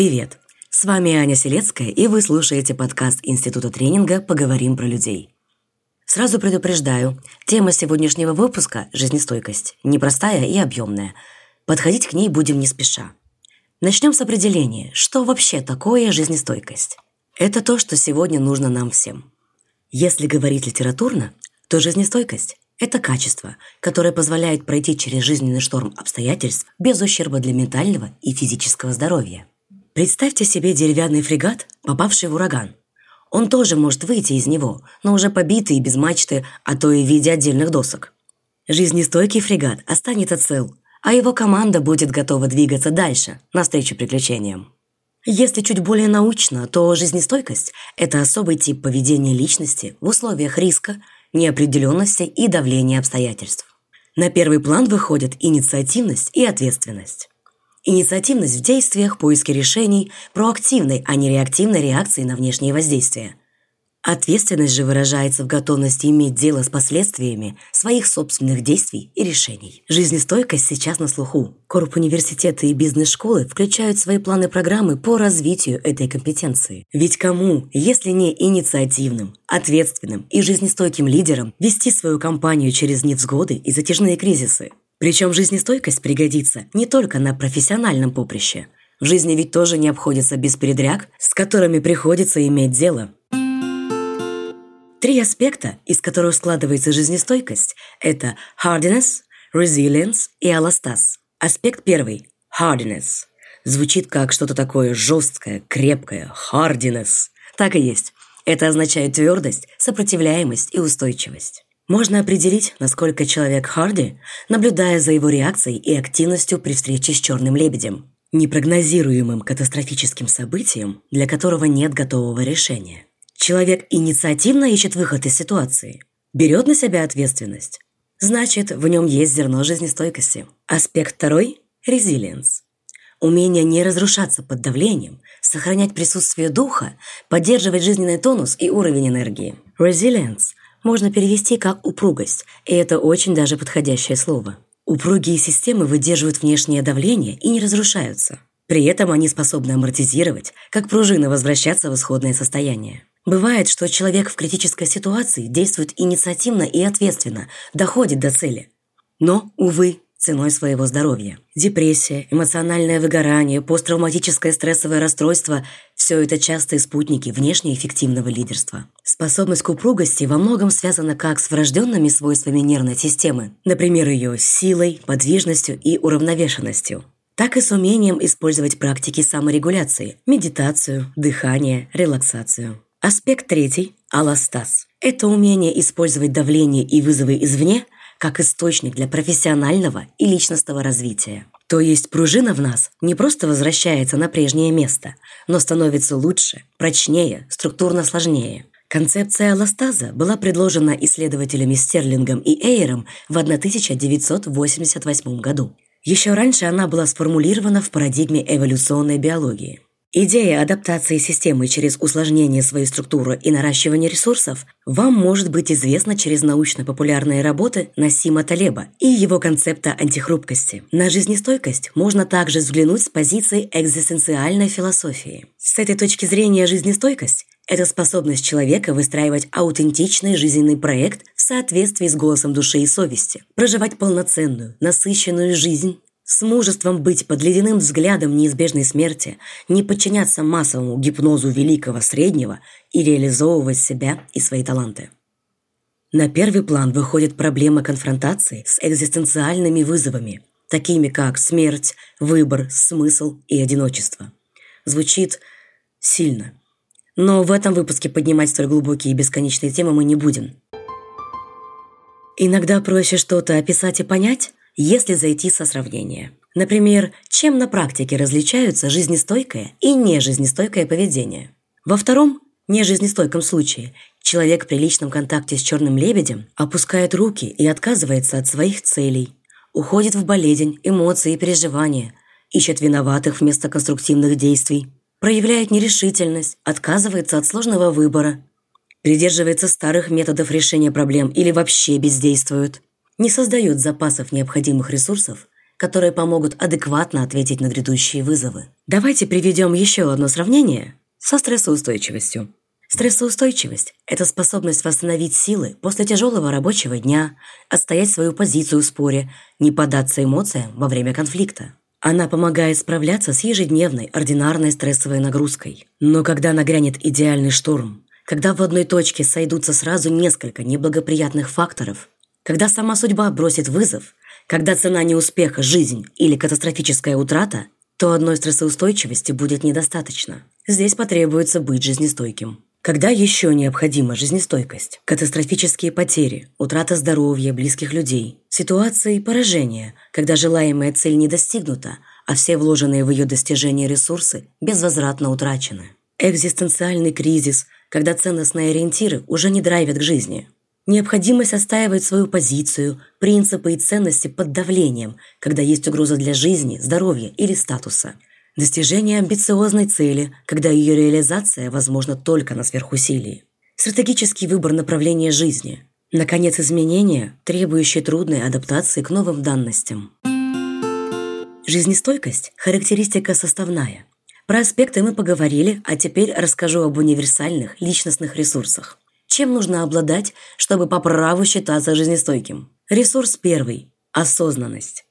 Привет! С вами Аня Селецкая, и вы слушаете подкаст Института тренинга «Поговорим про людей». Сразу предупреждаю, тема сегодняшнего выпуска – жизнестойкость, непростая и объемная. Подходить к ней будем не спеша. Начнем с определения, что вообще такое жизнестойкость. Это то, что сегодня нужно нам всем. Если говорить литературно, то жизнестойкость – это качество, которое позволяет пройти через жизненный шторм обстоятельств без ущерба для ментального и физического здоровья. Представьте себе деревянный фрегат, попавший в ураган. Он тоже может выйти из него, но уже побитый и без мачты, а то и в виде отдельных досок. Жизнестойкий фрегат останется цел, а его команда будет готова двигаться дальше, навстречу приключениям. Если чуть более научно, то жизнестойкость – это особый тип поведения личности в условиях риска, неопределенности и давления обстоятельств. На первый план выходят инициативность и ответственность. Инициативность в действиях, поиске решений, проактивной, а не реактивной реакции на внешние воздействия. Ответственность же выражается в готовности иметь дело с последствиями своих собственных действий и решений. Жизнестойкость сейчас на слуху. Корп университеты и бизнес-школы включают свои планы программы по развитию этой компетенции. Ведь кому, если не инициативным, ответственным и жизнестойким лидерам, вести свою компанию через невзгоды и затяжные кризисы? Причем жизнестойкость пригодится не только на профессиональном поприще. В жизни ведь тоже не обходится без передряг, с которыми приходится иметь дело. Три аспекта, из которых складывается жизнестойкость, это hardiness, resilience и аластаз. Аспект первый – hardiness. Звучит как что-то такое жесткое, крепкое, hardiness. Так и есть. Это означает твердость, сопротивляемость и устойчивость. Можно определить, насколько человек Харди, наблюдая за его реакцией и активностью при встрече с черным лебедем, непрогнозируемым катастрофическим событием, для которого нет готового решения. Человек инициативно ищет выход из ситуации, берет на себя ответственность. Значит, в нем есть зерно жизнестойкости. Аспект второй – резилиенс. Умение не разрушаться под давлением, сохранять присутствие духа, поддерживать жизненный тонус и уровень энергии. Resilience можно перевести как «упругость», и это очень даже подходящее слово. Упругие системы выдерживают внешнее давление и не разрушаются. При этом они способны амортизировать, как пружины возвращаться в исходное состояние. Бывает, что человек в критической ситуации действует инициативно и ответственно, доходит до цели. Но, увы, ценой своего здоровья. Депрессия, эмоциональное выгорание, посттравматическое стрессовое расстройство – все это частые спутники внешнеэффективного лидерства. Способность к упругости во многом связана как с врожденными свойствами нервной системы, например, ее силой, подвижностью и уравновешенностью, так и с умением использовать практики саморегуляции, медитацию, дыхание, релаксацию. Аспект третий – аластаз. Это умение использовать давление и вызовы извне – как источник для профессионального и личностного развития. То есть пружина в нас не просто возвращается на прежнее место, но становится лучше, прочнее, структурно сложнее. Концепция аластаза была предложена исследователями Стерлингом и Эйером в 1988 году. Еще раньше она была сформулирована в парадигме эволюционной биологии – Идея адаптации системы через усложнение своей структуры и наращивание ресурсов вам может быть известна через научно-популярные работы Насима Талеба и его концепта антихрупкости. На жизнестойкость можно также взглянуть с позиции экзистенциальной философии. С этой точки зрения жизнестойкость – это способность человека выстраивать аутентичный жизненный проект в соответствии с голосом души и совести, проживать полноценную, насыщенную жизнь, с мужеством быть под ледяным взглядом неизбежной смерти, не подчиняться массовому гипнозу великого среднего и реализовывать себя и свои таланты. На первый план выходит проблема конфронтации с экзистенциальными вызовами, такими как смерть, выбор, смысл и одиночество. Звучит сильно. Но в этом выпуске поднимать столь глубокие и бесконечные темы мы не будем. Иногда проще что-то описать и понять, если зайти со сравнения. Например, чем на практике различаются жизнестойкое и нежизнестойкое поведение. Во втором, нежизнестойком случае, человек при личном контакте с черным лебедем опускает руки и отказывается от своих целей, уходит в болезнь, эмоции и переживания, ищет виноватых вместо конструктивных действий, проявляет нерешительность, отказывается от сложного выбора, придерживается старых методов решения проблем или вообще бездействует – не создает запасов необходимых ресурсов которые помогут адекватно ответить на грядущие вызовы. Давайте приведем еще одно сравнение со стрессоустойчивостью. Стрессоустойчивость – это способность восстановить силы после тяжелого рабочего дня, отстоять свою позицию в споре, не поддаться эмоциям во время конфликта. Она помогает справляться с ежедневной, ординарной стрессовой нагрузкой. Но когда нагрянет идеальный шторм, когда в одной точке сойдутся сразу несколько неблагоприятных факторов, когда сама судьба бросит вызов, когда цена неуспеха – жизнь или катастрофическая утрата, то одной стрессоустойчивости будет недостаточно. Здесь потребуется быть жизнестойким. Когда еще необходима жизнестойкость? Катастрофические потери, утрата здоровья, близких людей, ситуации поражения, когда желаемая цель не достигнута, а все вложенные в ее достижение ресурсы безвозвратно утрачены. Экзистенциальный кризис, когда ценностные ориентиры уже не драйвят к жизни. Необходимость отстаивать свою позицию, принципы и ценности под давлением, когда есть угроза для жизни, здоровья или статуса – Достижение амбициозной цели, когда ее реализация возможна только на сверхусилии. Стратегический выбор направления жизни. Наконец, изменения, требующие трудной адаптации к новым данностям. Жизнестойкость – характеристика составная. Про аспекты мы поговорили, а теперь расскажу об универсальных личностных ресурсах. Чем нужно обладать, чтобы по праву считаться жизнестойким? Ресурс первый – осознанность.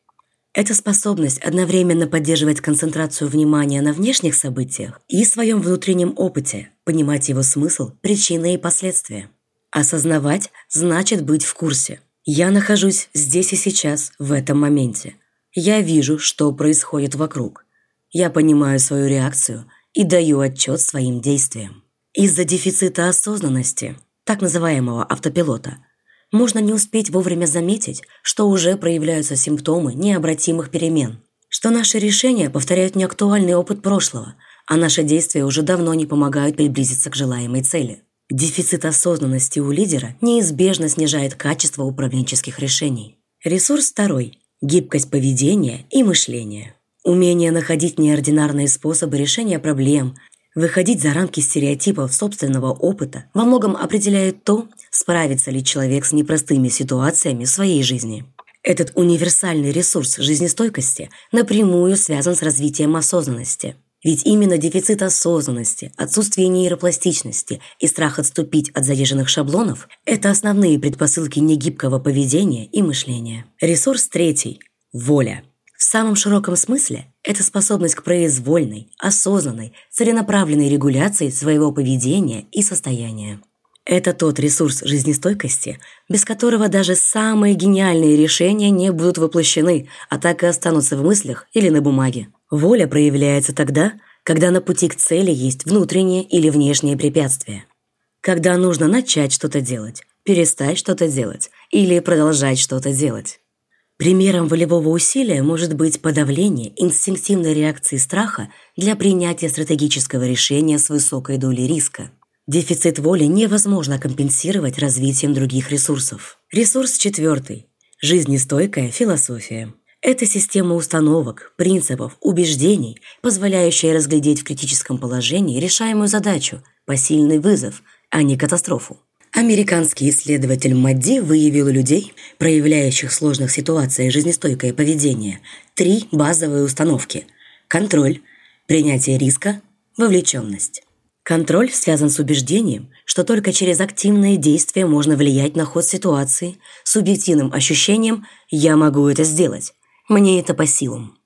Это способность одновременно поддерживать концентрацию внимания на внешних событиях и своем внутреннем опыте, понимать его смысл, причины и последствия. Осознавать значит быть в курсе. Я нахожусь здесь и сейчас, в этом моменте. Я вижу, что происходит вокруг. Я понимаю свою реакцию и даю отчет своим действиям. Из-за дефицита осознанности, так называемого автопилота – можно не успеть вовремя заметить, что уже проявляются симптомы необратимых перемен, что наши решения повторяют неактуальный опыт прошлого, а наши действия уже давно не помогают приблизиться к желаемой цели. Дефицит осознанности у лидера неизбежно снижает качество управленческих решений. Ресурс второй – гибкость поведения и мышления. Умение находить неординарные способы решения проблем, Выходить за рамки стереотипов собственного опыта во многом определяет то, справится ли человек с непростыми ситуациями в своей жизни. Этот универсальный ресурс жизнестойкости напрямую связан с развитием осознанности. Ведь именно дефицит осознанности, отсутствие нейропластичности и страх отступить от заезженных шаблонов – это основные предпосылки негибкого поведения и мышления. Ресурс третий – воля – в самом широком смысле это способность к произвольной, осознанной, целенаправленной регуляции своего поведения и состояния. Это тот ресурс жизнестойкости, без которого даже самые гениальные решения не будут воплощены, а так и останутся в мыслях или на бумаге. Воля проявляется тогда, когда на пути к цели есть внутреннее или внешнее препятствие. Когда нужно начать что-то делать, перестать что-то делать или продолжать что-то делать. Примером волевого усилия может быть подавление инстинктивной реакции страха для принятия стратегического решения с высокой долей риска. Дефицит воли невозможно компенсировать развитием других ресурсов. Ресурс четвертый. Жизнестойкая философия. Это система установок, принципов, убеждений, позволяющая разглядеть в критическом положении решаемую задачу, посильный вызов, а не катастрофу. Американский исследователь Мадди выявил у людей, проявляющих в сложных ситуациях жизнестойкое поведение, три базовые установки – контроль, принятие риска, вовлеченность. Контроль связан с убеждением, что только через активные действия можно влиять на ход ситуации, субъективным ощущением «я могу это сделать», «мне это по силам».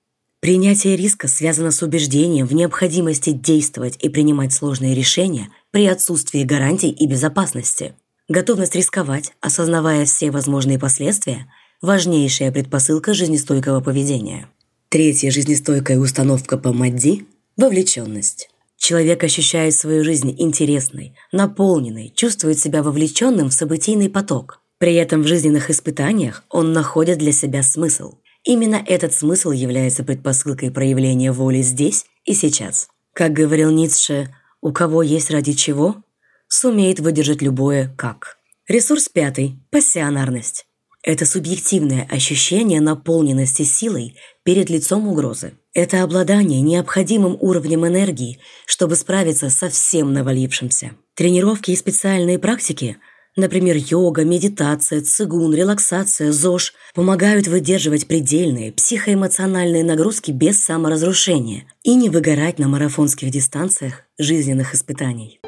Принятие риска связано с убеждением в необходимости действовать и принимать сложные решения при отсутствии гарантий и безопасности. Готовность рисковать, осознавая все возможные последствия – важнейшая предпосылка жизнестойкого поведения. Третья жизнестойкая установка по МАДДИ – вовлеченность. Человек ощущает свою жизнь интересной, наполненной, чувствует себя вовлеченным в событийный поток. При этом в жизненных испытаниях он находит для себя смысл – Именно этот смысл является предпосылкой проявления воли здесь и сейчас. Как говорил Ницше, у кого есть ради чего, сумеет выдержать любое «как». Ресурс пятый – пассионарность. Это субъективное ощущение наполненности силой перед лицом угрозы. Это обладание необходимым уровнем энергии, чтобы справиться со всем навалившимся. Тренировки и специальные практики Например, йога, медитация, цигун, релаксация, ЗОЖ помогают выдерживать предельные психоэмоциональные нагрузки без саморазрушения и не выгорать на марафонских дистанциях жизненных испытаний.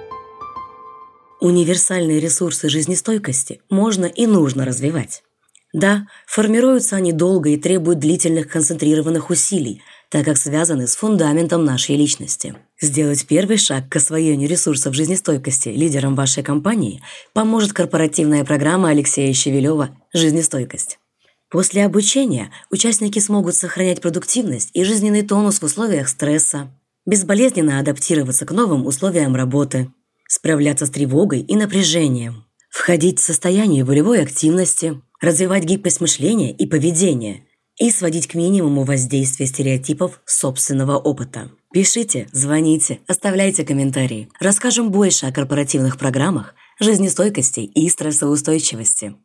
Универсальные ресурсы жизнестойкости можно и нужно развивать. Да, формируются они долго и требуют длительных концентрированных усилий, так как связаны с фундаментом нашей личности. Сделать первый шаг к освоению ресурсов жизнестойкости лидером вашей компании поможет корпоративная программа Алексея Щевелева «Жизнестойкость». После обучения участники смогут сохранять продуктивность и жизненный тонус в условиях стресса, безболезненно адаптироваться к новым условиям работы, справляться с тревогой и напряжением, входить в состояние волевой активности, развивать гибкость мышления и поведения и сводить к минимуму воздействие стереотипов собственного опыта. Пишите, звоните, оставляйте комментарии. Расскажем больше о корпоративных программах, жизнестойкости и стрессоустойчивости.